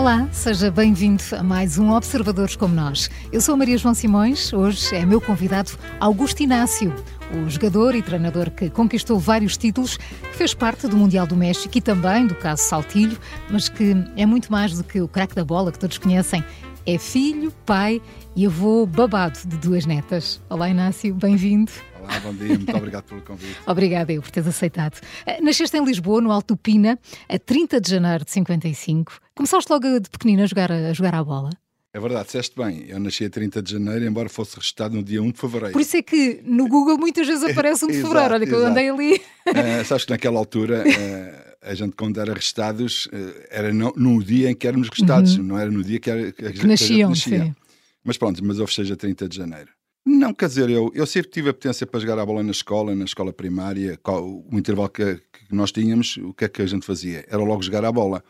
Olá, seja bem-vindo a mais um Observadores como Nós. Eu sou Maria João Simões, hoje é meu convidado Augusto Inácio, o jogador e treinador que conquistou vários títulos, que fez parte do Mundial do México e também do caso Saltilho, mas que é muito mais do que o craque da bola que todos conhecem. É filho, pai e avô babado de duas netas. Olá, Inácio, bem-vindo. Olá, bom dia, muito obrigado pelo convite. Obrigada eu por teres aceitado. Eh, nasceste em Lisboa, no Alto Pina, a 30 de janeiro de 55. Começaste logo de pequenina a jogar a, jogar à bola? É verdade, disseste bem. Eu nasci a 30 de janeiro, embora fosse registado no dia 1 de fevereiro. Por isso é que no Google muitas vezes aparece 1 de fevereiro. Olha que eu andei ali. Uh, sabes que naquela altura. Uh, a gente quando era arrestados era no, no, dia em que éramos arrestados, uhum. não era no dia que, era, que, que nasciam. nascia. Mas pronto, mas eu fechei a 30 de janeiro. Não, quer dizer, eu, eu sempre tive a potência para jogar a bola na escola, na escola primária, o intervalo que, que, nós tínhamos, o que é que a gente fazia? Era logo jogar a bola.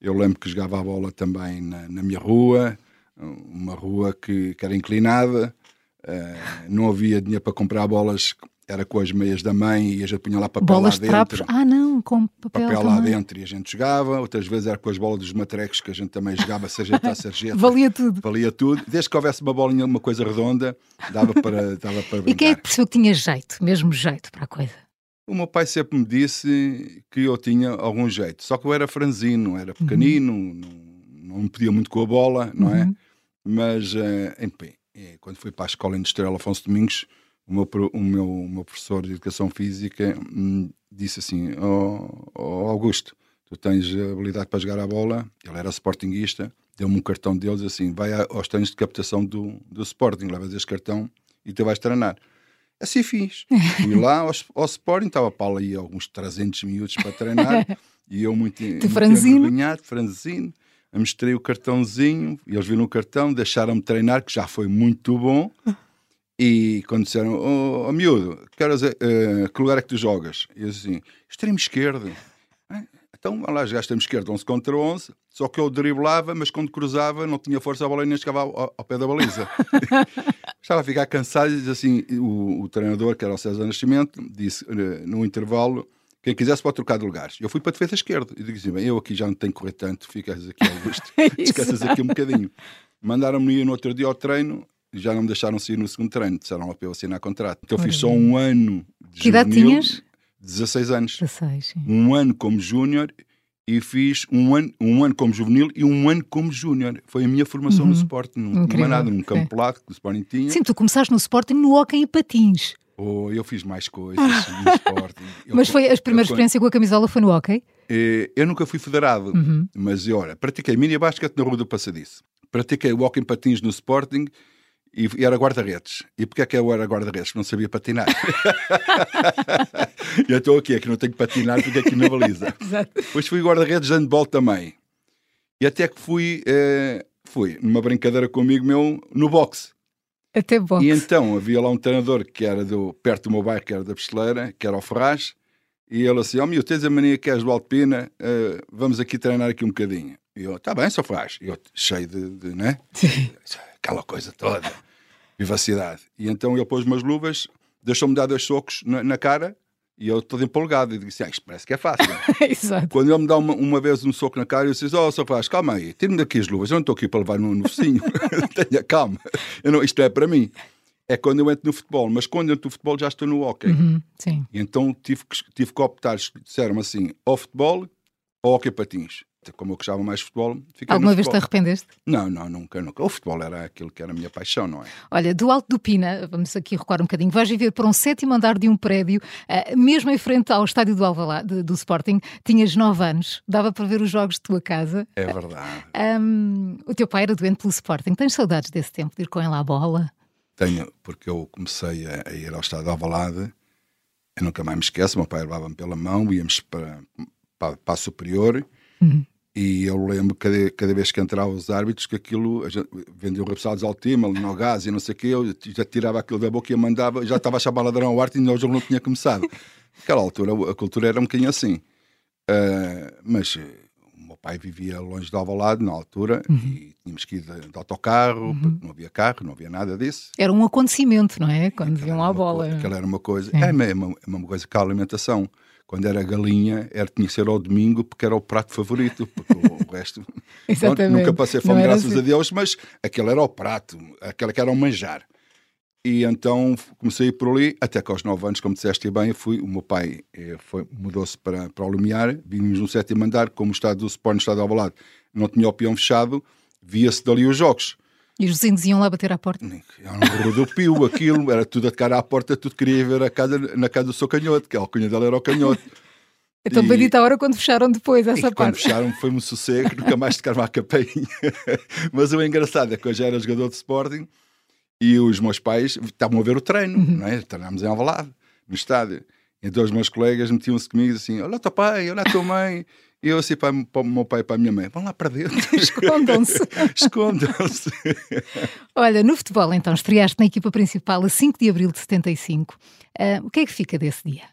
Eu lembro que jogava a bola também na, na minha rua, uma rua que, que era inclinada, uh, não havia dinheiro para comprar bolas era com as meias da mãe e a gente punha lá papel bolas lá dentro. Trapos. Ah, não, com papel, papel lá dentro e a gente jogava. Outras vezes era com as bolas dos matrecos que a gente também jogava, seja a sarjeta. Valia tudo. Valia tudo. Desde que houvesse uma bolinha, uma coisa redonda, dava para, dava para brincar. E quem é que percebeu que tinha jeito, mesmo jeito para a coisa? O meu pai sempre me disse que eu tinha algum jeito. Só que eu era franzino, era pequenino, uhum. não, me pedia muito com a bola, não é? Uhum. Mas, uh, enfim, quando fui para a Escola Industrial Afonso Domingos, o meu, o meu, o meu professor de Educação Física hum, disse assim, oh, oh, Augusto, tu tens habilidade para jogar a bola, ele era sportinguista, deu-me um cartão deles assim, vai aos treinos de captação do, do Sporting, levas este cartão e tu vais treinar. Assim fiz. Fui lá ao, ao Sporting, estava para aí alguns 300 minutos para treinar e eu muito, muito franzino. franzino, mostrei o cartãozinho, eles viram o cartão, deixaram-me treinar, que já foi muito bom. E quando disseram, oh, oh miúdo, que, horas é, uh, que lugar é que tu jogas? E eu assim, extremo esquerdo. Então, lá, jogaste extremo esquerdo 11 contra 11, só que eu driblava, mas quando cruzava não tinha força, a bola nem chegava ao, ao pé da baliza. Estava a ficar cansado e diz assim, o, o, treinador, que era o César Nascimento, disse uh, no intervalo, quem quisesse pode trocar de lugares. Eu fui para a defesa esquerda. E digo assim, bem, eu aqui já não tenho que correr tanto, ficas aqui, Augusto, descansas aqui um bocadinho. Mandaram-me ir no outro dia ao treino, já não me deixaram sair no segundo treino, disseram para eu assinar contrato. Então fiz só um ano de Que idade tinhas? 16 anos. 16, sim. Um ano como júnior e fiz um ano, um ano como juvenil e um ano como júnior. Foi a minha formação uhum. no Sporting, não tinha nada, num campo pelado que o Sporting tinha. Sim, tu começaste no Sporting no hockey e patins. Oh, eu fiz mais coisas no Sporting. Eu, mas foi a primeira experiência com a camisola foi no hockey? Eh, eu nunca fui federado, uhum. mas olha, pratiquei mini basquete na Rua do Passadiço. Pratiquei em patins no Sporting e, era guarda-redes. E porquê é que eu era guarda-redes? Não sabia patinar. e eu estou aqui, é que não tenho que patinar, fiquei aqui na baliza. Depois fui guarda-redes de handball também. E até que fui, eh, fui numa brincadeira com amigo meu no boxe. Até boxe. E então havia lá um treinador que era do, perto do meu bairro, que era da Pisteleira, que era o Ferraz, e ele assim, ó oh, meu, tens a mania que és do Alpina, uh, vamos aqui treinar aqui um bocadinho. E eu, tá bem, só Ferraz. E eu, cheio de, de né? Sim. Aquela coisa toda vivacidade. E então ele pôs umas luvas, deixou-me dar dois socos na, na, cara e eu todo empolgado. E disse: ah, Isto parece que é fácil. Exato. Quando ele me dá uma, uma, vez um soco na cara, eu disse: Oh, só faz, calma aí, tire-me daqui as luvas, eu não estou aqui para levar no, no focinho. Tenha calma, não, isto é para mim. É quando eu entro no futebol, mas quando entro no futebol já estou no hockey. Uhum, sim. E então tive que, tive que optar, disseram-me assim: ou futebol ou hockey patins como eu gostava mais de futebol, fiquei Alguma vez te arrependeste? Não, não, nunca, nunca. O futebol era aquilo que era a minha paixão, não é? Olha, do Alto do Pina, vamos aqui recuar um bocadinho, vais viver para um sétimo andar de um prédio, uh, mesmo em frente ao estádio do Alvalade, do Sporting, tinhas nove anos, dava para ver os jogos de tua casa. É verdade. Um, o teu pai era doente pelo Sporting, tens saudades desse tempo, de ir com ele à bola? Tenho, porque eu comecei a, a ir ao estádio do Alvalade, eu nunca mais me esqueço, meu pai levava-me pela mão, íamos para, para, para a Superior, uhum. E eu lembro cada, cada vez que entrava os árbitros que aquilo vendiam repassados ao time, ali no gás e não sei o quê, eu já tirava aquilo da boca e mandava, já estava a chamar ladrão ao arte e o jogo não tinha começado. Naquela altura a cultura era um bocadinho assim. Uh, mas eh, o meu pai vivia longe de Alvalade na altura uhum. e tínhamos que ir de, de autocarro, uhum. não havia carro, não havia nada disso. Era um acontecimento, não é? Quando viam a bola. Aquela era uma coisa, é a mesma, a mesma coisa que a alimentação quando era galinha, era, tinha que ser ao domingo porque era o prato favorito, porque o resto Exatamente. nunca passei fome, graças assim. a Deus, mas aquele era o prato, aquele que era o manjar. E então comecei por ali, até que aos 9 anos, como disseste bem, fui, o meu pai eh, mudou-se para, para o Lumiar, vimos no sétimo andar, como o estado do Sport no estado de Alvalade não tinha o peão fechado, via-se dali os jogos. E os vizinhos iam lá bater à porta. Era um rodopio aquilo, era tudo a cara à porta, tudo queria ver a casa, na casa do seu canhoto, que a alcunha dela era o canhoto. Então, E- bendita a hora quando fecharam depois essa quando parte. fecharam foi-me um sossego, nunca mais tocaram à campainha. Mas o engraçado é que eu já era jogador de Sporting e os meus pais estavam a ver o treino, Uhum. não é? Treinámos em Alvalade, no estádio. Então os meus colegas metiam-se comigo assim, olha o teu pai, olha a tua mãe. E eu assim para, para o meu pai e para a minha mãe, vão lá para dentro. Escondam-se. Escondam-se. Olha, no futebol, então, estreaste na equipa principal a 5 de abril de 75. Ah, o que é que fica desse dia?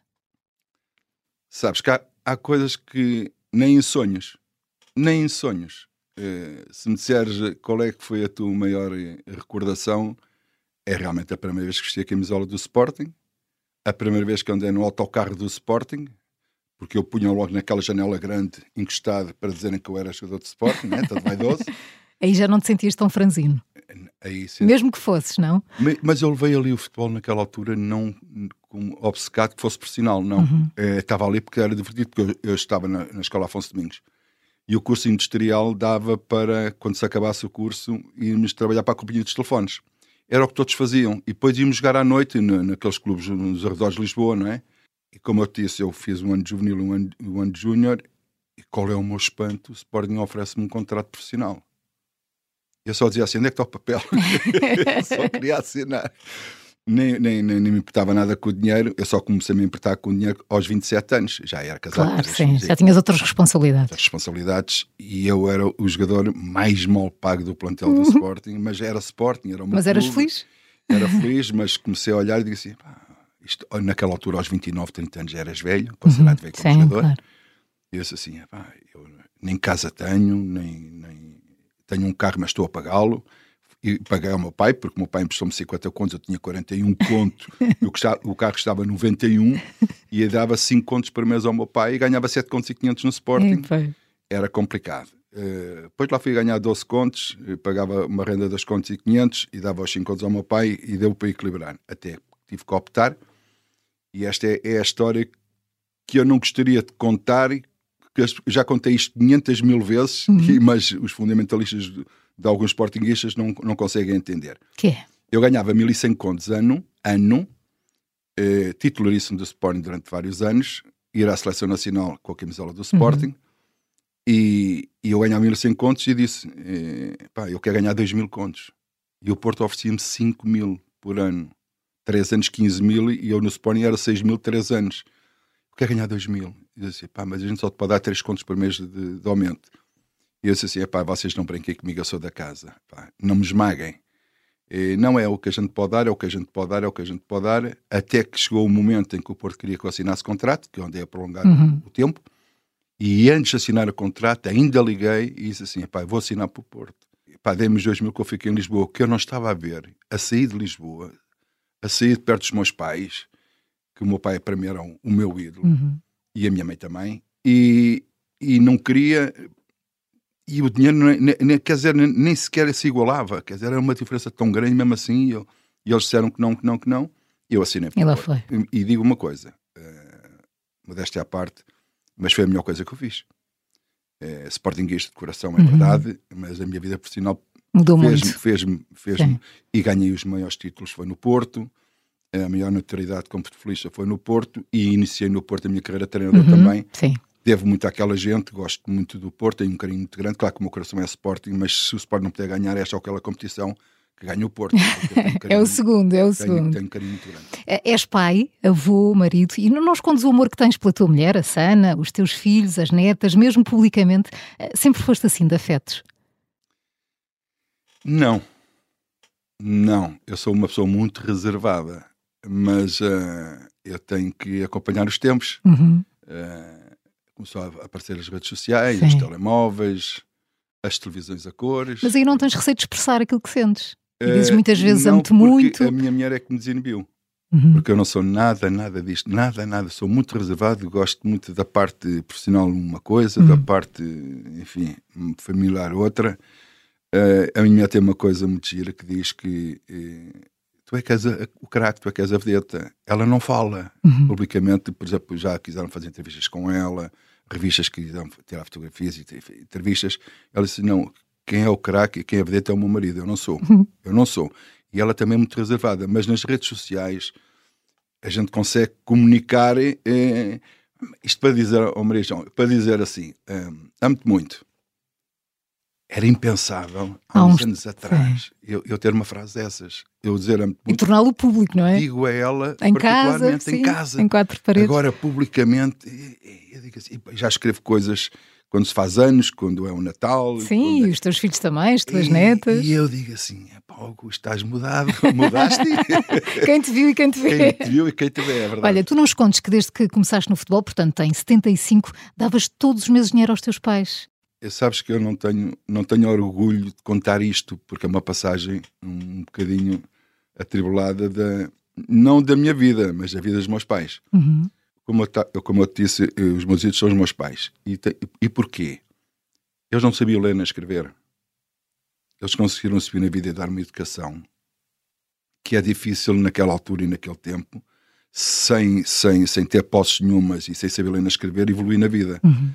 Sabes que há, há coisas que nem em sonhos, nem em sonhos. Eh, se me disseres qual é que foi a tua maior eh, recordação, é realmente a primeira vez que vesti a camisola do Sporting, a primeira vez que andei no autocarro do Sporting, porque eu punha logo naquela janela grande, encostado, para dizerem que eu era jogador de Sporting, né? todo vaidoso. Aí já não te sentias tão franzino. Aí, sim. Mesmo que fosses, não? Mas eu levei ali o futebol naquela altura não como obcecado que fosse profissional, não. Eh, Estava ali porque era divertido, porque eu, eu estava na, na escola Afonso Domingos. E o curso industrial dava para, quando se acabasse o curso, irmos trabalhar para a companhia dos telefones. Era o que todos faziam. E depois íamos jogar à noite na- naqueles clubes nos arredores de Lisboa, não é? E como eu te disse, eu fiz um ano de juvenil e um ano, um ano de júnior. E qual é o meu espanto? O Sporting oferece-me um contrato profissional. Eu só dizia assim: onde é que está o papel? eu só queria assinar. Nem, nem, nem, nem me importava nada com o dinheiro, eu só comecei a me importar com o dinheiro aos 27 anos. Já era casado, Claro, sim. Já tinhas outras responsabilidades. responsabilidades e eu era o jogador mais mal pago do plantel do Sporting, mas era Sporting, era o meu Uhum. Mas eras clube. feliz? Era feliz, mas comecei a olhar e disse assim: "Pá, isto, naquela altura, aos 29, 30 anos, já eras velho, considerado velho como Uhum. Sim, jogador. claro. E eu disse assim: "Pá, eu nem casa tenho, nem, nem tenho um carro, mas estou a pagá-lo. E paguei ao meu pai, porque o meu pai emprestou-me 50 contos, eu tinha 41 conto, e o, carro estava 91, e dava 5 contos por mês ao meu pai e ganhava 7 contos e 500 no Sporting Epá. era complicado. Eh, depois lá fui ganhar 12 contos, eh, pagava uma renda dos contos e 500 e dava os 5 contos ao meu pai e deu para equilibrar. Até tive que optar. E esta é, é a história que eu não gostaria de contar, que já contei isto 500 mil vezes, e- mas os fundamentalistas de, de alguns sportinguistas não, não conseguem entender. Que é? Eu ganhava 1100 contos ano, ano eh, titularíssimo do Sporting durante vários anos, ir à seleção nacional com a camisola do Sporting, e, e eu ganhava 1100 contos e disse: eh, pá, eu quero ganhar 2000 contos. E o Porto oferecia-me 5 mil por ano, 3 anos 15 mil, e eu no Sporting era 6 mil, 3 anos. Quero ganhar 2 mil. E eu disse: pá, mas a gente só te pode dar 3 contos por mês de, de aumento. E eu disse assim: pá, vocês não brinquem comigo, eu sou da casa, pá, não me esmaguem. Eh, Não é o que a gente pode dar, é o que a gente pode dar, é o que a gente pode dar, até que chegou o momento em que o Porto queria que eu assinasse contrato, que eu andei a prolongar Uhum. o tempo, e antes de assinar o contrato, ainda liguei e disse assim: pá, vou assinar para o Porto. Pá, dei-me os dois mil que eu fiquei em Lisboa, que eu não estava a ver, a sair de Lisboa, a sair de perto dos meus pais, que o meu pai para mim era um- o meu ídolo, Uhum. e a minha mãe também, e, e não queria. E o dinheiro, nem, nem- nem- quer dizer, nem, nem sequer se igualava, quer dizer, era uma diferença tão grande, mesmo assim, e, eu- e eles disseram que não, que não, que não, e eu assinei. E lá foi. E, e digo uma coisa, eh, modéstia à parte, mas foi a melhor coisa que eu fiz. É, Sportinguista de coração, é Uhum. verdade, mas a minha vida profissional Mudou fez-me, muito. fez-me, fez-me e ganhei os maiores títulos, foi no Porto, a maior notoriedade como futebolista foi no Porto e iniciei no Porto a minha carreira de treinador Uhum. também. Sim. Devo muito àquela gente, gosto muito do Porto, tenho um carinho muito grande. Claro que o meu coração é Sporting, mas se o Sporting não puder ganhar, é só aquela competição que ganha o Porto. um É carinho- o segundo, é o Tenho, segundo. tenho um carinho muito grande. É- És pai, avô, marido, e não escondes o amor que tens pela tua mulher, a Sana, os teus filhos, as netas, mesmo publicamente. Eh, Sempre foste assim de afetos. Não, não. Eu sou uma pessoa muito reservada, mas eh, eu tenho que acompanhar os tempos. Uhum. Eh, começou a aparecer as redes sociais, os Sim. telemóveis, as televisões a cores. Mas aí não tens receio de expressar aquilo que sentes. E dizes Eh, muitas vezes amo-te muito. A minha mulher é que me desinibiu. Uhum. Porque eu não sou nada, nada disto, nada, nada. Sou muito reservado, gosto muito da parte profissional uma coisa, uhum. da parte, enfim, familiar outra. Uh, a minha tem uma coisa muito gira que diz que uh, tu é que és a, o craque, tu é que és a vedeta. Ela não fala uhum. publicamente, por exemplo, já quiseram fazer entrevistas com ela, revistas que quiseram tirar fotografias e entrevistas. Ela disse: Não, quem é o craque e quem é a vedeta é o meu marido, eu não sou. Uhum. Eu não sou. E ela também é muito reservada, mas nas redes sociais a gente consegue comunicar. Eh, isto para dizer ao Maria João, para dizer assim: eh, amo-te muito. Era impensável há uns, uns anos atrás eu, eu, ter uma frase dessas. Eu dizer muito. E torná-lo público, não é? Digo a ela, em particularmente casa, sim, em casa. Em quatro paredes. Agora, publicamente, eu digo assim, já escrevo coisas quando se faz anos, quando é o Natal. Sim, é... os teus filhos também, as tuas e, netas. E eu digo assim: Augusto, estás mudado, mudaste. quem te viu e quem te vê. Quem te viu e quem te vê, é verdade. Olha, tu não escondes que desde que começaste no futebol, portanto em 75, davas todos os meses dinheiro aos teus pais. Eu sabes que eu não tenho, não tenho orgulho de contar isto, porque é uma passagem um bocadinho atribulada, da, não da minha vida, mas da vida dos meus pais. Uhum como eu, como eu te disse, eh, os meus ídolos são os meus pais. E, te, e porquê? Eles não sabiam ler nem escrever. Eles conseguiram subir na vida e dar uma educação que é difícil naquela altura e naquele tempo, sem, sem, sem ter posses nenhumas e sem saber ler nem escrever, evoluir na vida. Uhum.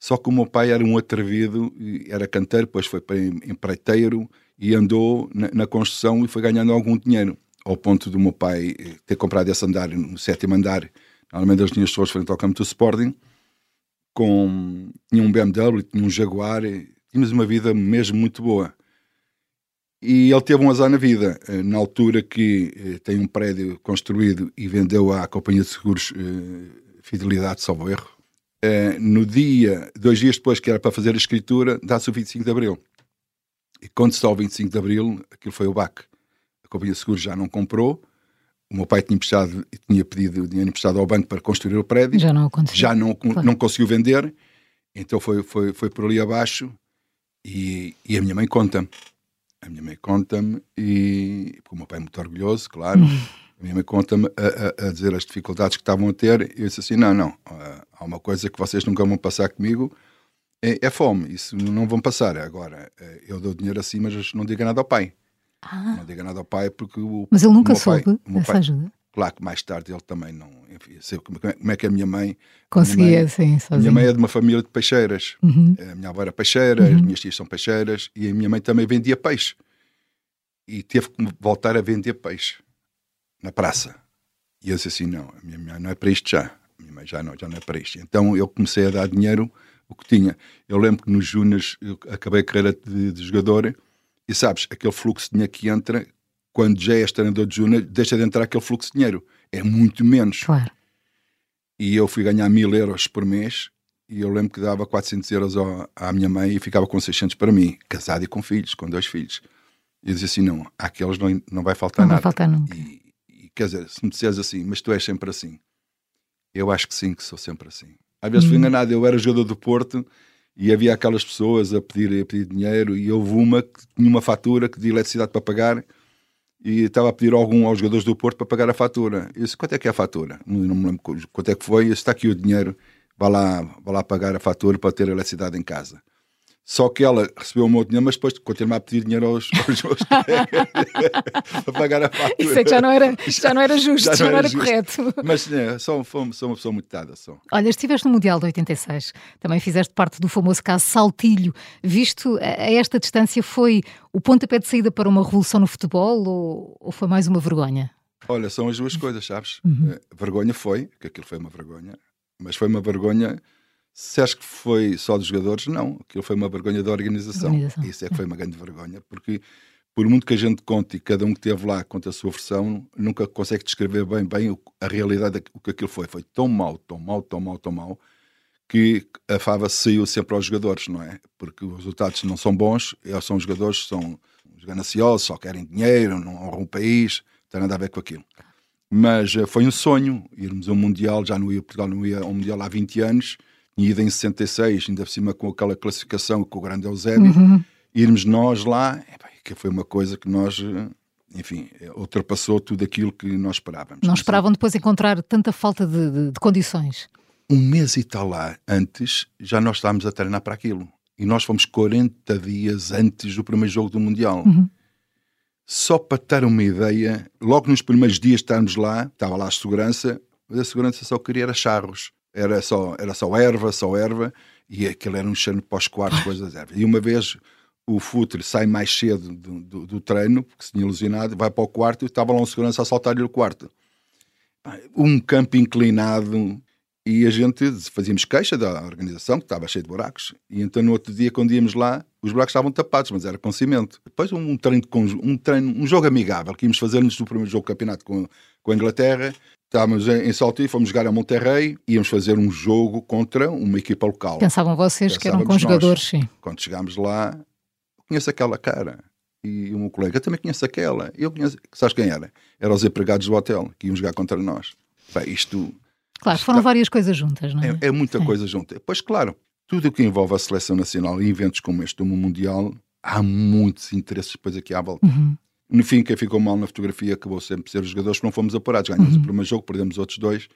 Só que o meu pai era um atrevido, era canteiro, depois foi para empreiteiro e andou na, na, construção e foi ganhando algum dinheiro. Ao ponto do meu pai eh, ter comprado esse andar, no sétimo andar, Normalmente eles tinham as pessoas frente ao campo do Sporting, com, tinha um BMW, tinha um Jaguar, tínhamos uma vida mesmo muito boa. E ele teve um azar na vida, eh, na altura que eh, tem um prédio construído e vendeu à Companhia de Seguros eh, Fidelidade, salvo erro. No dia, dois dias depois que era para fazer a escritura, dá-se o 25 de Abril. E quando se dá o 25 de Abril, aquilo foi o BAC. A Companhia de Seguros já não comprou, o meu pai tinha, emprestado, tinha pedido dinheiro emprestado ao banco para construir o prédio. Já não aconteceu. Já não, claro. não conseguiu vender. Então foi, foi, foi por ali abaixo e, e a minha mãe conta-me. A minha mãe conta-me e... Porque o meu pai é muito orgulhoso, claro. A minha mãe conta-me a, a, a, dizer as dificuldades que estavam a ter. E eu disse assim, não, não. Há uma coisa que vocês nunca vão passar comigo. É, é fome. Isso não vão passar. Agora, eh, eu dou dinheiro assim, mas não diga nada ao pai. Ah. Não diga nada ao pai porque o, Mas ele nunca soube pai, essa pai, ajuda? Claro que mais tarde ele também não. Enfim, sei como, é, como é que a minha mãe. Conseguia, mãe, sim, sozinho. Minha mãe é de uma família de peixeiras. Uhum. A minha avó era peixeira, uhum. as minhas tias são peixeiras e a minha mãe também vendia peixe. E teve que voltar a vender peixe na praça. E eu disse assim: não, a minha mãe não é para isto já. A minha mãe já não, já não é para isto. Então eu comecei a dar dinheiro o que tinha. Eu lembro que nos Júniors eu acabei a carreira de, de jogador e sabes, aquele fluxo de dinheiro que entra, quando já és treinador de júnior, deixa de entrar aquele fluxo de dinheiro. É muito menos. Claro. E eu fui ganhar mil euros por mês e eu lembro que dava 400 euros à minha mãe e ficava com 600 para mim, casado e com filhos, com dois filhos. E eu dizia assim: não, àqueles não, não vai faltar não nada. Não vai faltar nunca. E, quer dizer, se me disseres assim, mas tu és sempre assim, eu acho que sim, que sou sempre assim. Às vezes hum. fui enganado, eu era jogador do Porto e havia aquelas pessoas a pedir, a pedir dinheiro e houve uma que tinha uma fatura que de eletricidade para pagar e estava a pedir algum aos jogadores do Porto para pagar a fatura. Eu disse, quanto é que é a fatura? Não, não me lembro quanto é que foi. Eu disse, está aqui o dinheiro, vá lá, vá lá pagar a fatura para ter eletricidade em casa. Só que ela recebeu o meu dinheiro, mas depois continuava a pedir dinheiro aos, aos meus para pagar a fatura. Isso é que já não era, já não era justo, já não, já não era, era correto. Mas é, sou, sou, uma pessoa muito dada. Só. Olha, estiveste no Mundial de 86, também fizeste parte do famoso caso Saltilho. Visto a, a esta distância, foi o pontapé de saída para uma revolução no futebol ou, ou foi mais uma vergonha? Olha, são as duas coisas, sabes? Uhum. Eh, vergonha foi, que aquilo foi uma vergonha, mas foi uma vergonha se acho que foi só dos jogadores, não. Aquilo foi uma vergonha da organização. organização. Isso é que foi uma grande vergonha, porque por muito que a gente conte e cada um que esteve lá conta a sua versão, nunca consegue descrever bem, bem a realidade o que aquilo foi. Foi tão mau, tão mau, tão mau, tão mau, que a fava saiu sempre aos jogadores, não é? Porque os resultados não são bons, eles são jogadores, são gananciosos, só querem dinheiro, não honram o país, não tem nada a ver com aquilo. Mas uh, foi um sonho irmos a um Mundial, já não ia, Portugal não ia a um Mundial há 20 anos, tinha ido em 66, ainda por cima com aquela classificação com o grande Eusébio, uhum. irmos nós lá, que foi uma coisa que nós eh, enfim, ultrapassou tudo aquilo que nós esperávamos. Não esperavam depois encontrar tanta falta de, de, de condições? Um mês e tal lá antes, já nós estávamos a treinar para aquilo. E nós fomos 40 dias antes do primeiro jogo do Mundial. Uhum. Só para ter uma ideia, logo nos primeiros dias de estarmos lá, estava lá a segurança, mas a segurança só queria era charros. Era só, era só erva, só erva, e aquilo era um cheiro para os quartos, coisas das ervas. E uma vez o Futre sai mais cedo do, do, do, treino, porque se tinha ilusionado, vai para o quarto e estava lá um segurança a saltar-lhe o quarto. Um campo inclinado e a gente fazíamos queixa da organização, que estava cheio de buracos. E então no outro dia, quando íamos lá, os buracos estavam tapados, mas era com cimento. Depois um treino, um, treino, um jogo amigável que íamos fazer antes do primeiro jogo do campeonato com, com a Inglaterra. Estávamos em Saltillo, fomos jogar a Monterrey, íamos fazer um jogo contra uma equipa local. Pensavam vocês que eram com jogadores, sim. Quando chegámos lá, conheço aquela cara. E o meu colega também conhece aquela. Eu conheço, sabes quem era? Eram os empregados do hotel que iam jogar contra nós. Bem, isto. Claro, foram está... várias coisas juntas, não é? É, é muita é. coisa junta. Pois, claro, tudo o que envolve a seleção nacional e eventos como este do Mundial, há muitos interesses depois aqui à volta. Uhum. No fim, quem ficou mal na fotografia acabou sempre por ser os jogadores que não fomos apurados. Ganhamos uhum. o primeiro jogo, perdemos outros dois.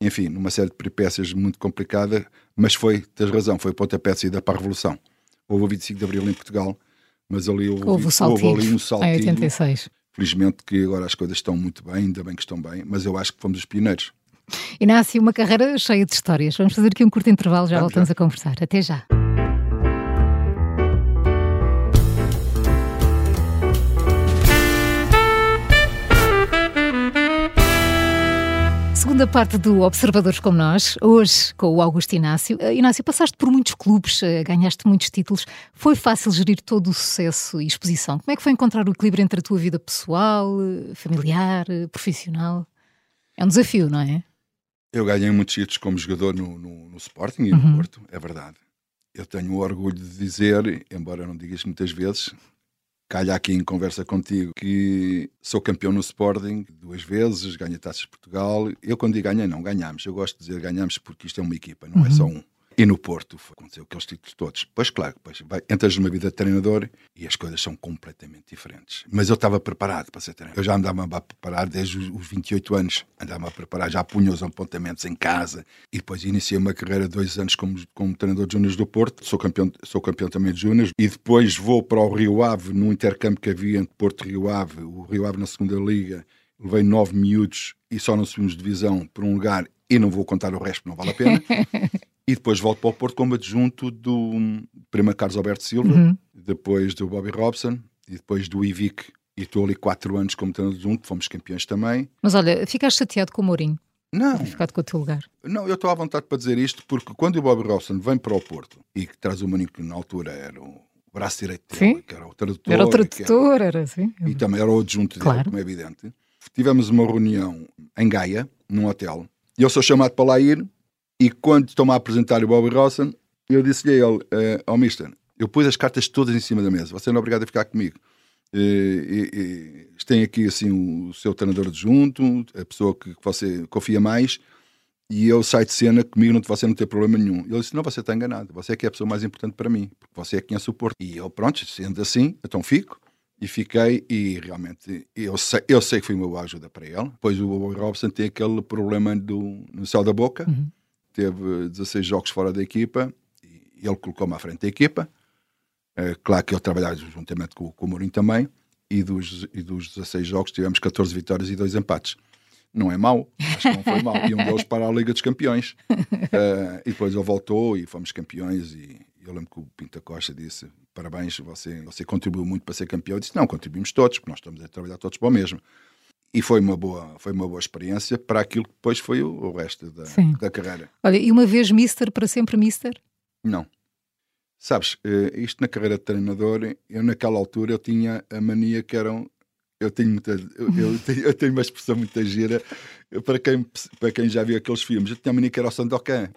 Enfim, numa série de peripécias muito complicada, mas foi, tens razão, foi o pontapé de saída para a Revolução. Houve o 25 de Abril em Portugal, mas ali houve, houve, houve ali um saltinho. Em 86. Felizmente que agora as coisas estão muito bem, ainda bem que estão bem, mas eu acho que fomos os pioneiros. Inácio, uma carreira cheia de histórias. Vamos fazer aqui um curto intervalo, já Vamos voltamos já. a conversar. Até já. Segunda parte do Observadores como Nós, hoje com o Augusto Inácio. Uh, Inácio, passaste por muitos clubes, uh, ganhaste muitos títulos. Foi fácil gerir todo o sucesso e exposição? Como é que foi encontrar o equilíbrio entre a tua vida pessoal, familiar, profissional? É um desafio, não é? Eu ganhei muitos títulos como jogador no, no, no Sporting e no uhum. Porto, é verdade. Eu tenho o orgulho de dizer, embora não digas muitas vezes, calha aqui em conversa contigo que sou campeão no Sporting duas vezes, ganhei taças de Portugal. Eu quando digo ganhei, não ganhamos. Eu gosto de dizer ganhamos porque isto é uma equipa, não é uhum. é só um. E no Porto foi, aconteceu aqueles títulos todos. Pois claro, depois vai, entras numa vida de treinador e as coisas são completamente diferentes. Mas eu estava preparado para ser treinador. Eu já andava a preparar desde os 28 anos. Andava a preparar, já punha os apontamentos em casa. E depois iniciei uma carreira de dois anos como, como treinador de júniores do Porto. Sou campeão, sou campeão também de júniores. E depois vou para o Rio Ave, no intercâmbio que havia entre Porto e Rio Ave. O Rio Ave na segunda liga. Levei nove miúdos e só não subimos divisão por um lugar e não vou contar o resto, não vale a pena. E depois volto para o Porto como adjunto do primeiro Carlos Alberto Silva, uhum. depois do Bobby Robson e depois do Ivic. E estou ali quatro anos como treinador adjunto, fomos campeões também. Mas olha, ficaste chateado com o Mourinho? Não. Ficado com o teu lugar? Não, eu estou à vontade para dizer isto porque quando o Bobby Robson vem para o Porto e que traz o Mourinho, que na altura era o braço direito dele, que era o tradutor. Era o tradutor, era, era assim. E também era o adjunto claro. dele, como é evidente. Tivemos uma reunião em Gaia, num hotel, e eu sou chamado para lá ir e quando estou-me a apresentar o Bobby Rossen, eu disse-lhe a ele, uh, ao Mister, eu pus as cartas todas em cima da mesa, você não é obrigado a ficar comigo. Uh, e, tem aqui assim o, seu treinador adjunto, a pessoa que você confia mais, e eu saio de cena comigo, não, você não tem problema nenhum. Ele disse: Não, você está enganado, você é que é a pessoa mais importante para mim, porque você é quem é suporte. E eu, pronto, sendo assim, então fico. E fiquei, e realmente eu sei, eu sei que fui uma boa ajuda para ele. Depois o Robson tem aquele problema do, no céu da boca. Uhum teve 16 jogos fora da equipa e ele colocou-me à frente da equipa. É, claro que ele trabalhava juntamente com, com o Mourinho também. E dos, e dos 16 jogos tivemos 14 vitórias e 2 empates. Não é mau, acho que não foi mau. E um deles para a Liga dos Campeões. Uh, e depois ele voltou e fomos campeões. E eu lembro que o Pinta Costa disse: Parabéns, você, você contribuiu muito para ser campeão. Eu disse: Não, contribuímos todos, porque nós estamos a trabalhar todos para o mesmo e foi uma boa foi uma boa experiência para aquilo que depois foi o, o resto da, da carreira. Olha, e uma vez Mister para sempre Mister? Não. Sabes, eh, isto na carreira de treinador, eu naquela altura eu tinha a mania que eram eu tenho muita eu, eu, tenho, eu tenho uma expressão muito gira para quem, para quem já viu aqueles filmes, eu tinha a mania que era o Sandokan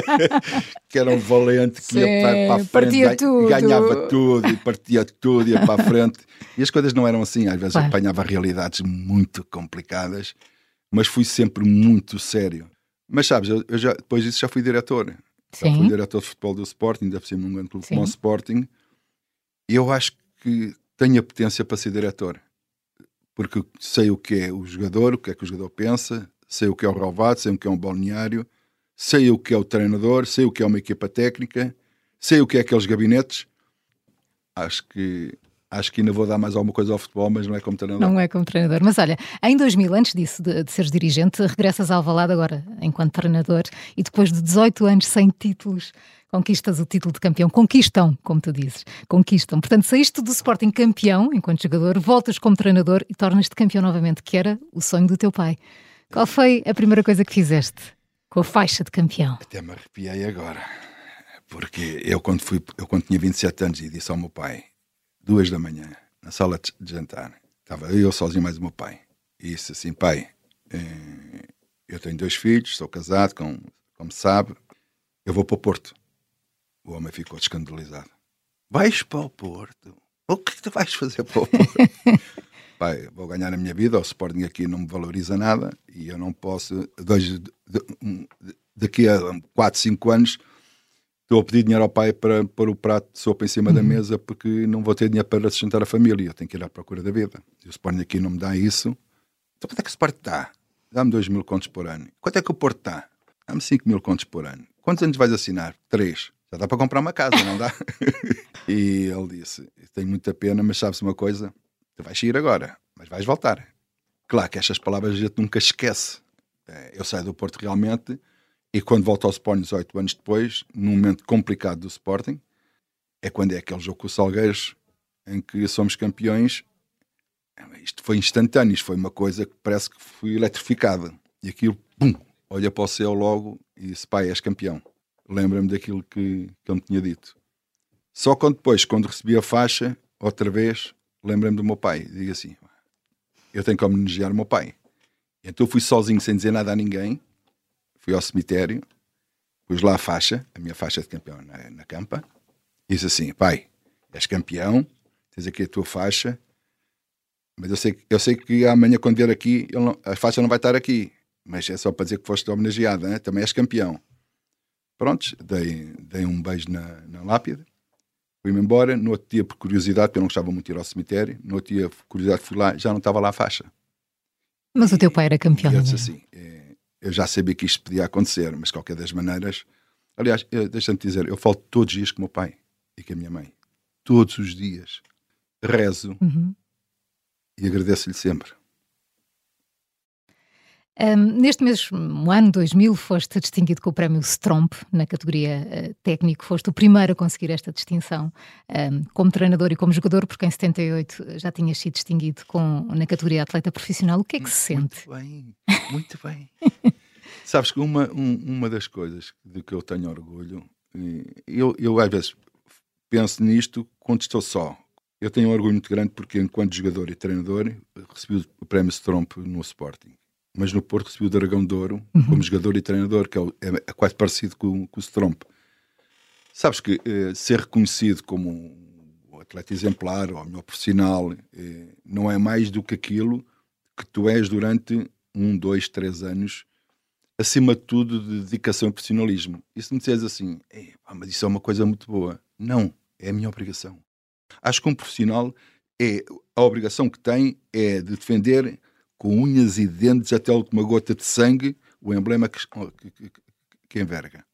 que era um valente que Sim, ia para, para a frente tudo. ganhava tudo e partia tudo, ia para a frente. E as coisas não eram assim, às vezes claro. apanhava realidades muito complicadas mas fui sempre muito sério. Mas sabes, eu, eu já, depois disso já fui diretor. Já fui diretor de futebol do Sporting, ainda por cima num grande clube como o Sporting. Eu acho que tenho a potência para ser diretor porque sei o que é o jogador, o que é que o jogador pensa, sei o que é o relvado, sei o que é um balneário, sei o que é o treinador, sei o que é uma equipa técnica, sei o que é aqueles gabinetes. Acho que acho que ainda vou dar mais alguma coisa ao futebol, mas não é como treinador. Não é como treinador. Mas olha, em 2000, antes disso, de, de seres dirigente, regressas ao Alvalade agora, enquanto treinador, e depois de 18 anos sem títulos, conquistas o título de campeão. Conquistam, como tu dizes. Conquistam. Portanto, saíste do Sporting campeão, enquanto jogador, voltas como treinador e tornas-te campeão novamente, que era o sonho do teu pai. Qual foi a primeira coisa que fizeste com a faixa de campeão? Até me arrepiei agora. Porque eu quando, fui, eu quando tinha 27 anos e disse ao meu pai, duas da manhã, na sala de jantar. Estava eu sozinho mais o meu pai. E disse assim, pai, eh, eu tenho dois filhos, sou casado, como, como sabe, eu vou para o Porto. O homem ficou escandalizado. Vais para o Porto? O que é que tu vais fazer para o Porto? pai, vou ganhar a minha vida, o Sporting aqui não me valoriza nada e eu não posso, dois, daqui a 4, 5 anos estou a pedir dinheiro ao pai para pôr o prato de sopa em cima uhum. da mesa porque não vou ter dinheiro para sustentar a família. Eu tenho que ir à procura da vida. E o Sporting aqui não me dá isso. Então quanto é que o Sporting está? Dá-me 2 mil contos por ano. Quanto é que o Porto está? Dá-me 5 mil contos por ano. Quantos anos vais assinar? Três. Já dá para comprar uma casa, não dá? e ele disse: Tenho muita pena, mas sabes uma coisa? Tu vais sair agora, mas vais voltar. Claro que estas palavras a gente nunca esquece. É, eu saio do Porto realmente e quando volta ao Sporting 18 anos depois, num momento complicado do Sporting, é quando é aquele jogo com o Salgueiros em que somos campeões. Isto foi instantâneo, isto foi uma coisa que parece que fui eletrificada. E aquilo, pum, olha para o céu logo e disse: pai, és campeão. Lembra-me daquilo que, que ele me tinha dito. Só quando depois, quando recebi a faixa, outra vez, lembra-me do meu pai. Digo assim: eu tenho que homenagear o meu pai. Então eu fui sozinho, sem dizer nada a ninguém, fui ao cemitério, pus lá a faixa, a minha faixa de campeão na, na campa, e disse assim: pai, és campeão, tens aqui a tua faixa, mas eu sei, eu sei que amanhã, quando vier aqui, não, a faixa não vai estar aqui, mas é só para dizer que foste homenageado, né? também és campeão. Prontos, dei, dei um beijo na, na lápide, fui-me embora. No outro dia, por curiosidade, porque eu não gostava muito de ir ao cemitério, no outro dia, por curiosidade, fui lá, já não estava lá a faixa. Mas o teu pai era campeão. E eu disse assim: é, eu já sabia que isto podia acontecer, mas de qualquer das maneiras. Aliás, deixa-me dizer, eu falo todos os dias com o meu pai e com a minha mãe. Todos os dias. Rezo uhum. e agradeço-lhe sempre. Um, neste mesmo ano, 2000, foste distinguido com o prémio Stromp na categoria uh, técnico. Foste o primeiro a conseguir esta distinção um, como treinador e como jogador, porque em 78 já tinhas sido distinguido com, na categoria atleta profissional. O que é que se muito sente? Muito bem, muito bem. Sabes que uma, um, uma das coisas de que eu tenho orgulho, eu, eu às vezes penso nisto quando estou só. Eu tenho um orgulho muito grande porque, enquanto jogador e treinador, recebi o prémio Stromp no Sporting mas no Porto recebi o Dragão de Ouro uhum. como jogador e treinador, que é, é, é quase parecido com, com o Stromp. Sabes que eh, ser reconhecido como um atleta exemplar ou melhor profissional eh, não é mais do que aquilo que tu és durante um, dois, três anos, acima de tudo de dedicação e profissionalismo. E se me disseres assim, mas isso é uma coisa muito boa, não, é a minha obrigação. Acho que um profissional é a obrigação que tem é de defender com unhas e dentes até a última gota de sangue, o emblema que, que, que enverga.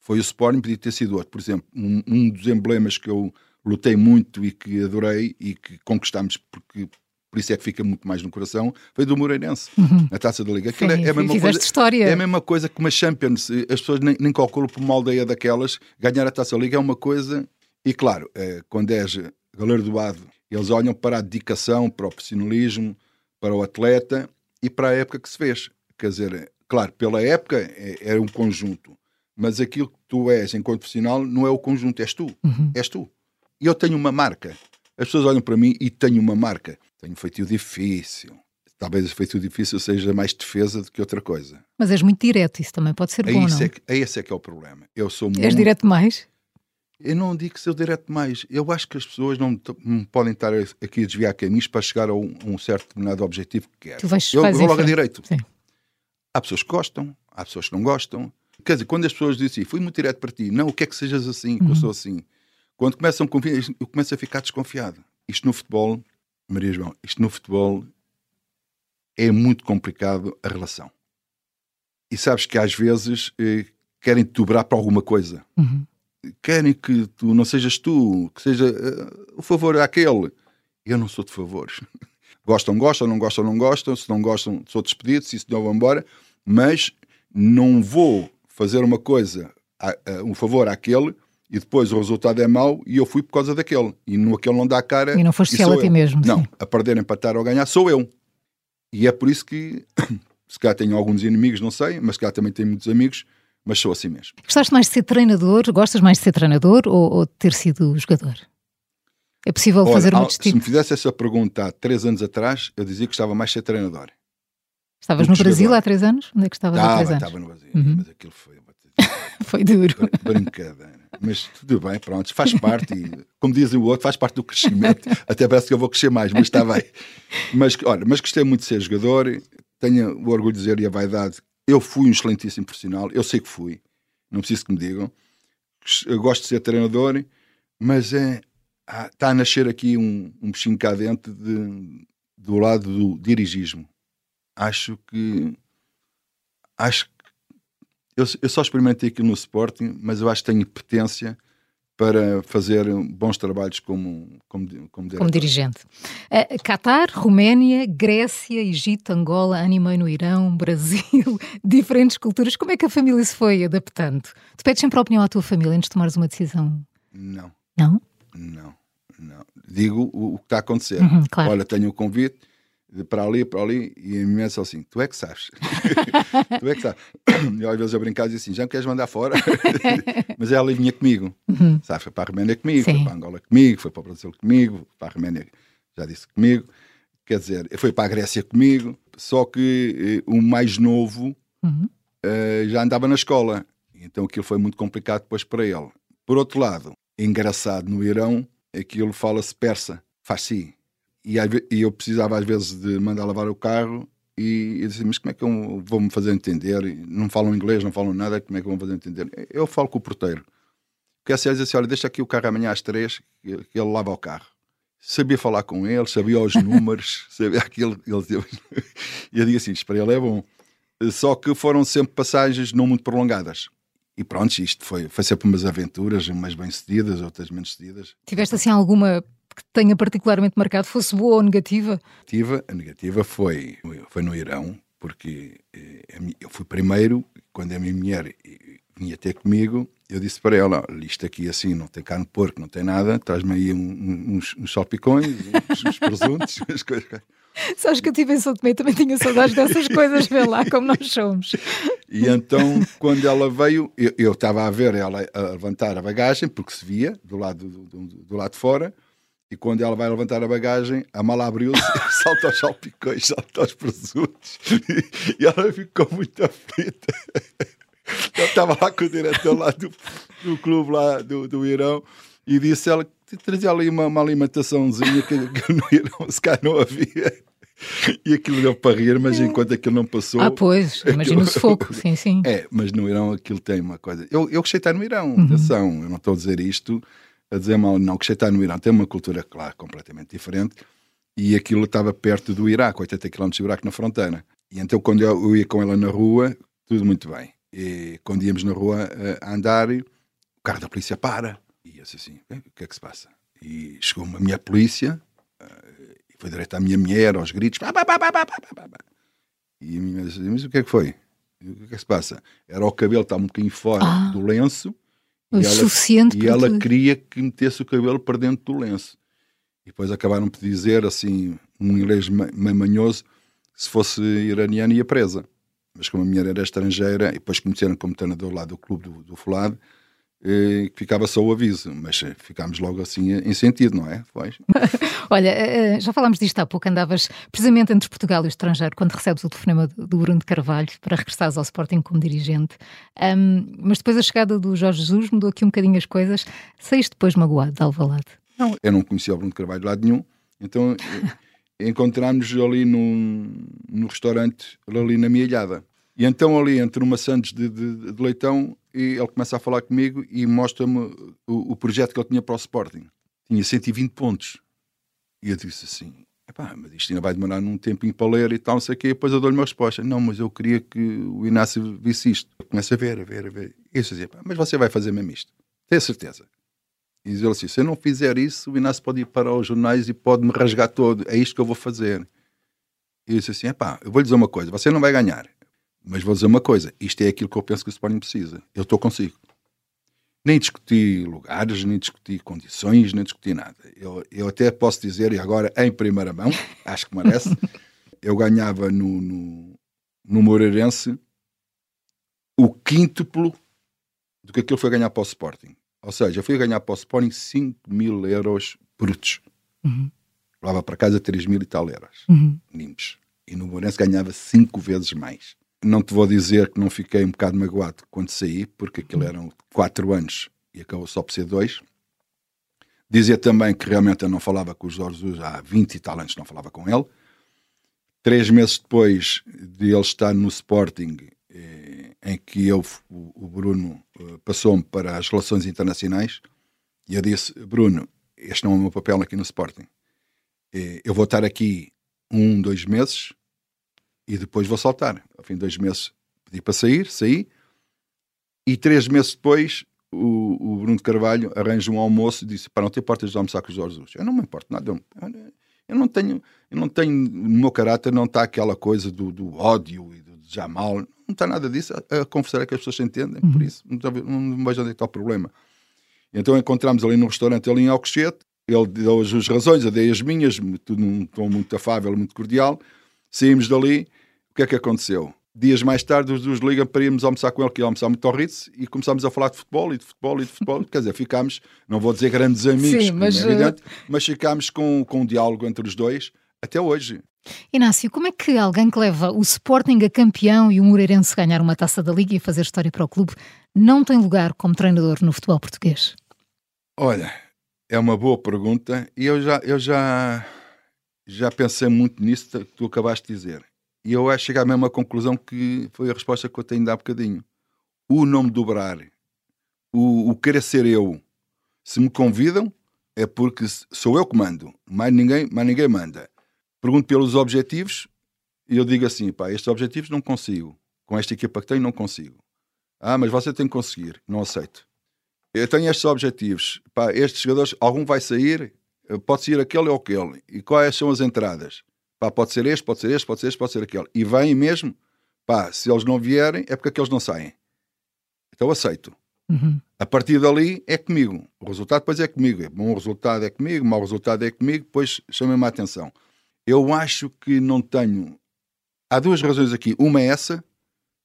Foi o Sporting, podia ter sido outro. Por exemplo, um, um, dos emblemas que eu lutei muito e que adorei e que conquistamos porque por isso é que fica muito mais no coração, foi do Moreirense, uhum. na Taça da Liga. Aquilo Sim, é, é, a mesma coisa, história. é a mesma coisa que uma Champions. As pessoas nem, nem calculam por uma aldeia daquelas. Ganhar a Taça da Liga é uma coisa... E claro, é, quando és galardoado, eles olham para a dedicação, para o profissionalismo, para o atleta e para a época que se fez. Quer dizer, claro, pela época é, era um conjunto, mas aquilo que tu és enquanto profissional não é o conjunto, és tu. Uhum. És tu. E eu tenho uma marca. As pessoas olham para mim e tenho uma marca. Tenho feito difícil. Talvez o feito difícil seja mais defesa do que outra coisa. Mas és muito direto, isso também pode ser bom, não? É, que, esse é que é o problema. Eu sou És direto mais? Eu não digo que sou direto mais. Eu acho que as pessoas não, podem estar aqui a desviar caminhos para chegar a um, um certo determinado objetivo que querem. Tu vais, eu vou logo a direito. Sim. Há pessoas que gostam, há pessoas que não gostam. Quer dizer, quando as pessoas dizem assim, fui muito direto para ti, não, o que é que sejas assim, que uhum. eu sou assim. Quando começam a confiar, eu começo a ficar desconfiado. Isto no futebol, Maria João, isto no futebol é muito complicado a relação. E sabes que às vezes eh, querem te dobrar para alguma coisa. Uhum. Querem que tu não sejas tu, que seja uh, o favor àquele. Eu não sou de favores. gostam, gostam, não gostam, não gostam. Se não gostam, sou despedido, se isso não vão embora. Mas não vou fazer uma coisa, um favor àquele e depois o resultado é mau e eu fui por causa daquele. E no aquele não dá cara. E não foste fiel a ti mesmo. Não, sim. a perder, empatar ou ganhar sou eu. E é por isso que, se calhar tenho alguns inimigos, não sei, mas se calhar também tenho muitos amigos, mas sou assim mesmo. Gostaste mais de ser treinador? Gostas mais de ser treinador ou, ou de ter sido jogador? É possível Olha, fazer uma Se distinção? me fizesse essa pergunta há três anos atrás, eu dizia que gostava mais de ser treinador. Estavas no Brasil jogador. há três anos? Onde é que estavas há Estava, três anos? estava no Brasil, Uhum. mas aquilo foi Foi duro. br- brincadeira. Mas tudo bem, pronto, faz parte, e, como diz o outro, faz parte do crescimento. Até parece que eu vou crescer mais, mas está bem. Mas, olha, mas gostei muito de ser jogador, tenho o orgulho de dizer e a vaidade, eu fui um excelentíssimo profissional, eu sei que fui, não preciso que me digam. Eu gosto de ser treinador, mas é, está a nascer aqui um, um bichinho cá dentro de- do lado do dirigismo. Acho que acho que eu, eu só experimentei aquilo no Sporting, mas eu acho que tenho potência para fazer bons trabalhos como, como, como Como dirigente. Uh, Catar, Roménia, Grécia, Egito, Angola, animei no Irão, Brasil, diferentes culturas. Como é que a família se foi adaptando? Tu pedes sempre a opinião à tua família antes de tomares uma decisão? Não, Não? não, não. Digo o, o que está a acontecer. Uhum, claro. Olha, tenho o convite para ali, para ali, e a minha só assim: tu é que sabes. tu é que sabes. E às vezes eu brincava e assim: já me queres mandar fora? Mas ela vinha comigo. Uhum. Foi para a Roménia comigo, Sim. foi para a Angola comigo, foi para o Brasil comigo, para a Roménia já disse comigo. Quer dizer, foi para a Grécia comigo. Só que eh, o mais novo Uhum. eh, já andava na escola. Então aquilo foi muito complicado depois para ele. Por outro lado, engraçado, no Irão, aquilo fala-se persa, farsi. E, e eu precisava às vezes de mandar lavar o carro e eu disse, mas como é que eu vou-me fazer entender? Não falam inglês, não falam nada, como é que eu vou fazer entender? Eu falo com o porteiro. Porque ele disse olha, deixa aqui o carro amanhã às três, que que ele lava o carro. Sabia falar com ele, sabia os números, sabia aquilo. Ele e eu digo assim, isto para ele é bom. Só que foram sempre passagens não muito prolongadas. E pronto, isto foi, foi sempre umas aventuras, umas bem-sucedidas, outras menos-sucedidas. Tiveste assim alguma que te tenha particularmente marcado, fosse boa ou negativa? negativa, a negativa foi, foi no Irão, porque eh, eu fui primeiro, quando a minha mulher eh, vinha ter comigo, eu disse para ela, isto aqui assim não tem carne de porco, não tem nada, traz-me aí uns, uns salpicões, uns, uns presuntos, as coisas. Sabes que eu tive em São Tomé, também tinha saudades dessas coisas, vê lá como nós somos. E então, quando ela veio, eu- eu estava a ver ela a levantar a bagagem, porque se via do lado, do, do- do lado de fora, e quando ela vai levantar a bagagem, a mala abriu-se, salta aos salpicões, salta aos presuntos, e ela ficou muito aflita. Eu estava lá com o diretor lá do, do clube lá do, do Irão, e disse ela que trazia ali uma, uma alimentaçãozinha que, que no Irão se cá não havia. E aquilo deu para rir, mas enquanto aquilo não passou. Ah, pois, imagina o sufoco, sim, sim. É, mas no Irão aquilo tem uma coisa. Eu, eu gostei de estar no Irão, atenção, eu não estou a dizer isto a dizer mal, não, gostei de estar no Irão. Tem uma cultura, claro, completamente diferente e aquilo estava perto do Iraque, 80 km do Iraque na fronteira. E então quando eu, ia com ela na rua, tudo muito bem. E quando íamos na rua eh, a andar, o carro da polícia para. E eu disse assim: "Eh, o que é que se passa? E chegou uma minha polícia, eh, e foi direto à minha mulher, aos gritos. Pá, pá, pá, pá, pá, pá, pá. E a minha mulher disse: mas o que é que foi? E O que é que se passa? Era o cabelo estava um bocadinho fora Ah. do lenço O e ela, suficiente e para ela tu- queria que metesse o cabelo para dentro do lenço. E depois acabaram por dizer, assim, um inglês meio manhoso, se fosse iraniana ia presa. Mas como a mulher era estrangeira, e depois conheceram como treinador lá do clube do, do Fulado, eh, ficava só o aviso. Mas eh, ficámos logo assim em sentido, não é? Foi. Olha, eh, eh, já falámos disto há pouco, andavas precisamente entre Portugal e o estrangeiro quando recebes o telefonema do Bruno de Carvalho para regressares ao Sporting como dirigente. Ahm, mas depois a chegada do Jorge Jesus mudou aqui um bocadinho as coisas. Saíste depois magoado de Alvalade. Não, eu não conhecia o Bruno de Carvalho de lado nenhum, então eh, encontramos ali num, num restaurante ali na minha ilhada. E então ali entre uma Santos de, de- de leitão e ele começa a falar comigo e mostra-me o, o projeto que ele tinha para o Sporting. Tinha 120 pontos. E eu disse assim, pá, mas isto ainda vai demorar um tempinho para ler e tal, não sei o quê. E depois eu dou-lhe uma resposta. Não, mas eu queria que o Inácio visse isto. Começa a ver, a ver, a ver. E eu dizia, pá, mas você vai fazer mesmo isto? Tenho certeza. E ele assim: se eu não fizer isso, o Inácio pode ir para os jornais e pode me rasgar todo. É isto que eu vou fazer. E eu disse assim: pá, eu vou lhe dizer uma coisa: você não vai ganhar, mas vou dizer uma coisa: isto é aquilo que eu penso que o Sporting precisa. Eu estou consigo. Nem discuti lugares, nem discuti condições, nem discuti nada. Eu, eu até posso dizer, e agora em primeira mão, acho que merece, eu ganhava no, no, no Moreirense o quíntuplo do que aquilo foi ganhar para o Sporting. Ou seja, eu fui ganhar para o Sporting 5 mil euros brutos. Uhum. Levava para casa 3 mil e tal euros. Uhum. Limpos. E no Moreirense ganhava 5 vezes mais. Não te vou dizer que não fiquei um bocado magoado quando saí, porque aquilo uhum. eram 4 anos e acabou só por ser 2. Dizia também que realmente eu não falava com o Jorge Jesus há 20 e tal anos, não falava com ele. Três meses depois de ele estar no Sporting, eh, em que eu, o Bruno eh, passou-me para as relações internacionais e eu disse: Bruno, este não é o meu papel aqui no Sporting. Eh, eu vou estar aqui um, dois meses e depois vou saltar. Ao fim de dois meses pedi para sair, saí. E três meses depois o, o Bruno Carvalho arranja um almoço e disse: Para não ter portas de almoçar com os Jorge. Eu não me importo nada. Eu, eu não tenho, eu não tenho, no meu caráter não está aquela coisa do, do ódio e do desejar mal. Não está nada disso. A, a conversar é que as pessoas se entendem. Uhum. Por isso, não, não, não vejo onde é está o problema. Então encontramos ali num restaurante ali em Alcochete. Ele deu as suas razões, eu dei as minhas, tudo num tom muito afável, muito cordial. Saímos dali. O que é que aconteceu? dias mais tarde os dois ligam para irmos almoçar com ele, que ia almoçar muito ao Ritz, e começámos a falar de futebol e de futebol e de futebol. Quer dizer, ficámos, não vou dizer grandes amigos, Sim, mas, é evidente, mas ficámos com, com um diálogo entre os dois até hoje. Inácio, como é que alguém que leva o Sporting a campeão e o Moreirense ganhar uma taça da Liga e fazer história para o clube não tem lugar como treinador no futebol português? Olha, é uma boa pergunta e eu já, eu já, já pensei muito nisso que tu acabaste de dizer. E eu acho chegar à mesma conclusão que foi a resposta que eu tenho de há bocadinho. O nome dobrar, o, o querer ser eu, se me convidam, é porque sou eu que mando, mais ninguém, mais ninguém manda. Pergunto pelos objetivos e eu digo assim: pá, estes objetivos não consigo. Com esta equipa que tenho, não consigo. Ah, mas você tem que conseguir. Não aceito. Eu tenho estes objetivos. Pá, estes jogadores, algum vai sair, pode sair aquele ou aquele. E quais são as entradas? Pá, pode ser este, pode ser este, pode ser este, pode ser aquele. E vêm mesmo, pá, se eles não vierem, é porque aqueles não saem. Então aceito. Uhum. A partir dali é comigo. O resultado depois é comigo. É bom resultado é comigo, mau resultado é comigo, depois chamem-me a atenção. Eu acho que não tenho. Há duas razões aqui. Uma é essa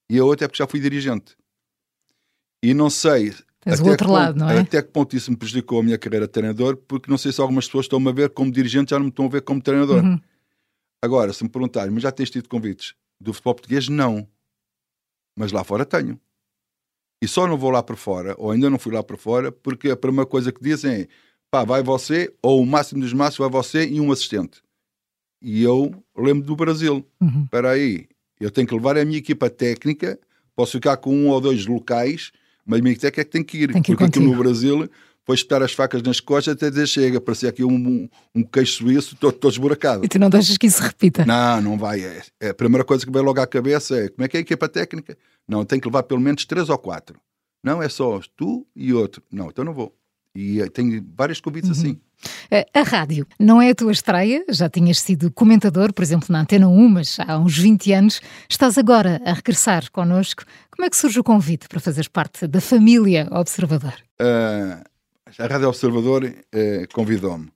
e a outra é porque já fui dirigente. E não sei. Tens o outro lado, ponto, não é? Até que ponto isso me prejudicou a minha carreira de treinador, porque não sei se algumas pessoas estão-me a ver como dirigente, já não me estão a ver como treinador. Uhum. Agora, se me perguntarem, mas já tens tido convites do futebol português? Não. Mas lá fora tenho. E só não vou lá para fora, ou ainda não fui lá para fora, porque a primeira coisa que dizem é pá, vai você, ou o máximo dos máximos vai você e um assistente. E eu lembro do Brasil. Uhum. Espera aí, eu tenho que levar a minha equipa técnica, posso ficar com um ou dois locais, mas a minha técnica é que tem que ir. Tem que ir porque aqui no Brasil foi espetar as facas nas costas até dizer chega, parecia aqui um, um, um queixo suíço todo, todo esburacado. E tu não deixas que isso se repita? Não, não vai. É, é, a primeira coisa que vem logo à cabeça é como é que é a equipa técnica? Não, tem que levar pelo menos três ou quatro. Não, é só tu e outro. Não, então não vou. E eh, tenho vários convites uhum. assim. Eh, a rádio não é a tua estreia, já tinhas sido comentador, por exemplo, na Antena 1, mas há uns 20 anos. Estás agora a regressar connosco. Como é que surge o convite para fazeres parte da família Observador? Uh, a Rádio Observador eh, convidou-me.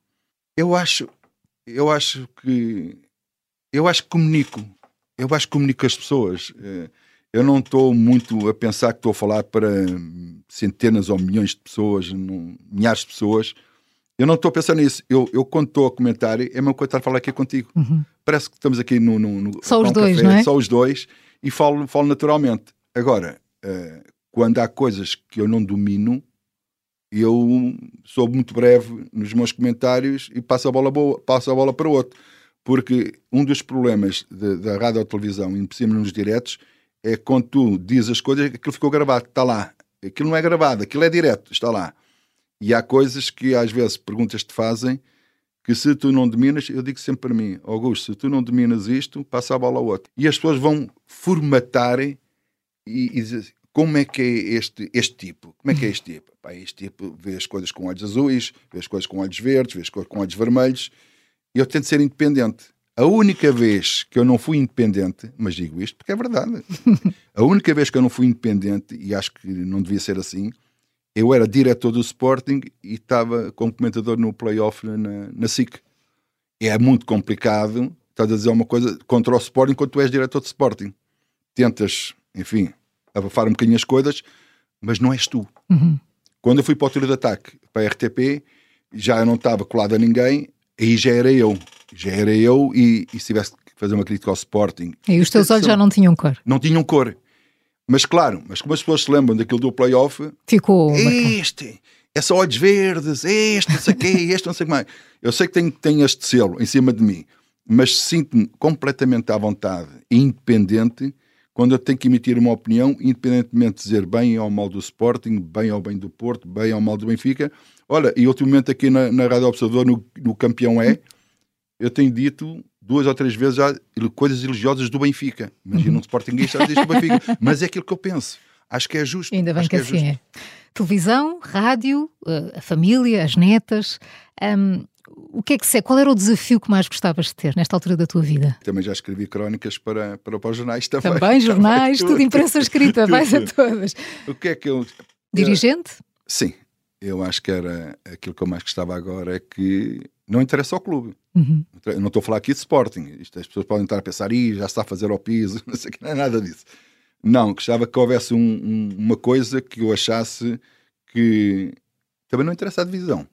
Eu acho, eu acho que eu acho que comunico, eu acho que comunico com as pessoas. Eh, eu não estou muito a pensar que estou a falar para centenas ou milhões de pessoas, não, milhares de pessoas. Eu não estou a pensar nisso. Eu, eu quando estou a comentar, é a mesma coisa estar a falar aqui contigo. Uhum. Parece que estamos aqui no. no, no só os dois, café, não é? Só os dois, e falo, falo naturalmente. Agora, uh, quando há coisas que eu não domino, eu sou muito breve nos meus comentários e passo a bola, boa, passo a bola para outro. Porque um dos problemas da rádio ou televisão, em cima nos diretos, é quando tu dizes as coisas, aquilo ficou gravado, está lá. Aquilo não é gravado, aquilo é direto, está lá. E há coisas que às vezes perguntas te fazem que se tu não dominas, eu digo sempre para mim, Augusto, se tu não dominas isto, passa a bola ao outro. E as pessoas vão formatarem e, e dizer como é que é este, este tipo? Como é que é este tipo? Pá, este tipo vê as coisas com olhos azuis, vê as coisas com olhos verdes, vê as coisas com olhos vermelhos. E eu tento ser independente. A única vez que eu não fui independente, mas digo isto porque é verdade, a única vez que eu não fui independente, e acho que não devia ser assim, eu era diretor do Sporting e estava como comentador no playoff na, na SIC. É muito complicado, estás a dizer uma coisa contra o Sporting quando tu és diretor de Sporting. Tentas, enfim, abafar um bocadinho as coisas, mas não és tu. Uhum. Quando eu fui para o tiro de ataque, para a RTP, já não estava colado a ninguém, aí já era eu. Já era eu e, e se tivesse que fazer uma crítica ao Sporting... E os teus olhos já não tinham cor? Não tinham cor. Mas claro, mas como as pessoas se lembram daquilo do playoff, ficou. Este, é só olhos verdes, este, não sei o quê, este, não sei o que mais. Eu sei que tenho, tenho este selo em cima de mim, mas sinto-me completamente à vontade e independente quando eu tenho que emitir uma opinião, independentemente de dizer bem ou mal do Sporting, bem ou bem do Porto, bem ou mal do Benfica. Olha, e ultimamente aqui na, na Rádio Observador, no, no Campeão É, eu tenho dito duas ou três vezes já coisas religiosas do Benfica. Imagina uhum. um Sportingista diz do Benfica. Mas é aquilo que eu penso. Acho que é justo. Ainda bem Acho que, é assim é. Televisão, rádio, eh, a família, as netas. Um, o que é que se, qual era o desafio que mais gostavas de ter nesta altura da tua vida? Também já escrevi crónicas para, para, para os jornais também. Também, jornais, também, tudo, imprensa escrita, tudo. vais a todas. O que é que eu. Dirigente? Sim, eu acho que era aquilo que eu mais gostava agora é que não interessa ao clube. Uhum. Eu não estou a falar aqui de Sporting. Isto, as pessoas podem estar a pensar, Ih, já está a fazer ao piso, não sei que, não é nada disso. Não, gostava que houvesse um, um, uma coisa que eu achasse que também não interessa a divisão.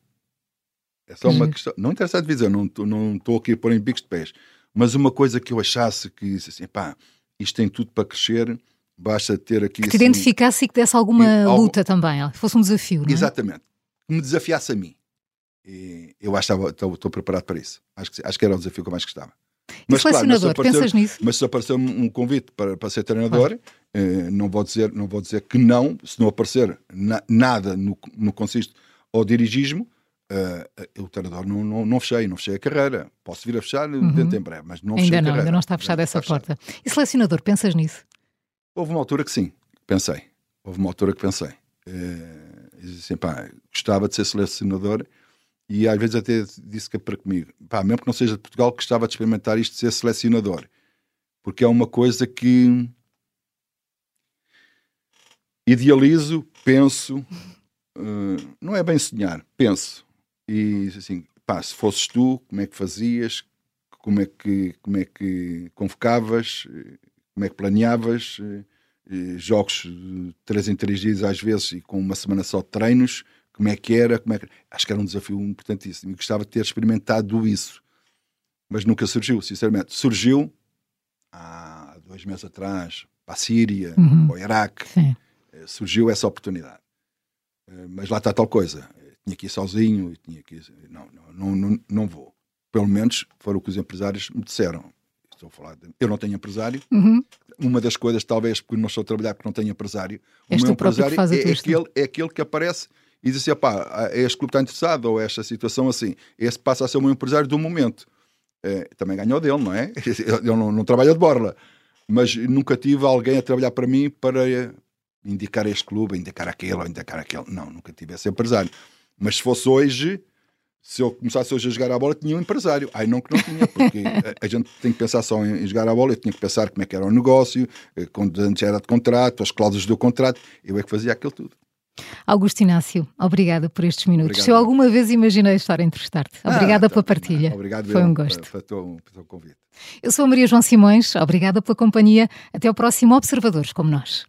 É só uma uhum. questão. Não interessa a divisão, não estou não aqui a pôr em bicos de pés. Mas uma coisa que eu achasse que, assim, pá, isto tem tudo para crescer, basta ter aqui. Que assim, te identificasse e que desse alguma e, luta algo... também, fosse um desafio, não é? Exatamente. Que me desafiasse a mim. E eu acho que estou, estou preparado para isso. Acho que, acho que era o desafio que eu mais gostava. Mas, claro, mas pensas nisso? Mas se aparecer um convite para, para ser treinador, eh, não, vou dizer, não vou dizer que não, se não aparecer na, nada no, no consiste ao dirigismo, uh, o treinador não, não, não, fechei, não fechei a carreira. Posso vir a fechar uhum. dentro em breve, mas não fechei ainda a não, Ainda não está fechada essa porta. Fechado. E selecionador, pensas nisso? Houve uma altura que sim, pensei. Houve uma altura que pensei. Uh, assim, pá, gostava de ser selecionador e às vezes até disse que é para comigo, pá, mesmo que não seja de Portugal, gostava de experimentar isto de ser selecionador, porque é uma coisa que idealizo, penso, uh, não é bem sonhar, penso, e assim, pá, se fosses tu, como é que fazias, como é que, como é que convocavas, como é que planeavas, jogos de 3 em 3 dias às vezes e com uma semana só de treinos, como é que era, como é que... acho que era um desafio importantíssimo e gostava de ter experimentado isso, mas nunca surgiu, sinceramente. Surgiu há dois meses atrás, para a Síria, uhum. para o Iraque, Sim. Eh, surgiu essa oportunidade. Eh, mas lá está tal coisa, tinha que ir sozinho, e tinha que ir... não, não, não, não vou. Pelo menos foram o que os empresários me disseram. Estou a falar de... Eu não tenho empresário. Uhum. Uma das coisas, talvez, porque não estou a trabalhar porque não tenho empresário. o meu empresário é, aquele, é aquele que aparece e diz assim: pá, este clube está interessado, ou esta situação assim. Esse passa a ser o meu empresário do momento. É, também ganhou dele, não é? Ele não, não trabalha de borla. Mas nunca tive alguém a trabalhar para mim para indicar este clube, indicar aquele ou indicar aquele. Não, nunca tive esse empresário. Mas se fosse hoje, se eu começasse hoje a jogar a bola, tinha um empresário. Ai, não que não tinha, porque a, a, gente tem que pensar só em, em, jogar a bola, eu tinha que pensar como é que era o negócio, eh, quando antes era de contrato, as cláusulas do contrato, eu é que fazia aquilo tudo. Augusto Inácio, obrigada por estes minutos. Obrigado. Se eu alguma vez imaginei estar a entrevistar-te, ah, obrigada ah, pela partilha. Não, obrigado Foi um gosto. Pelo teu convite. Eu sou a Maria João Simões, obrigada pela companhia. Até ao próximo Observadores como nós.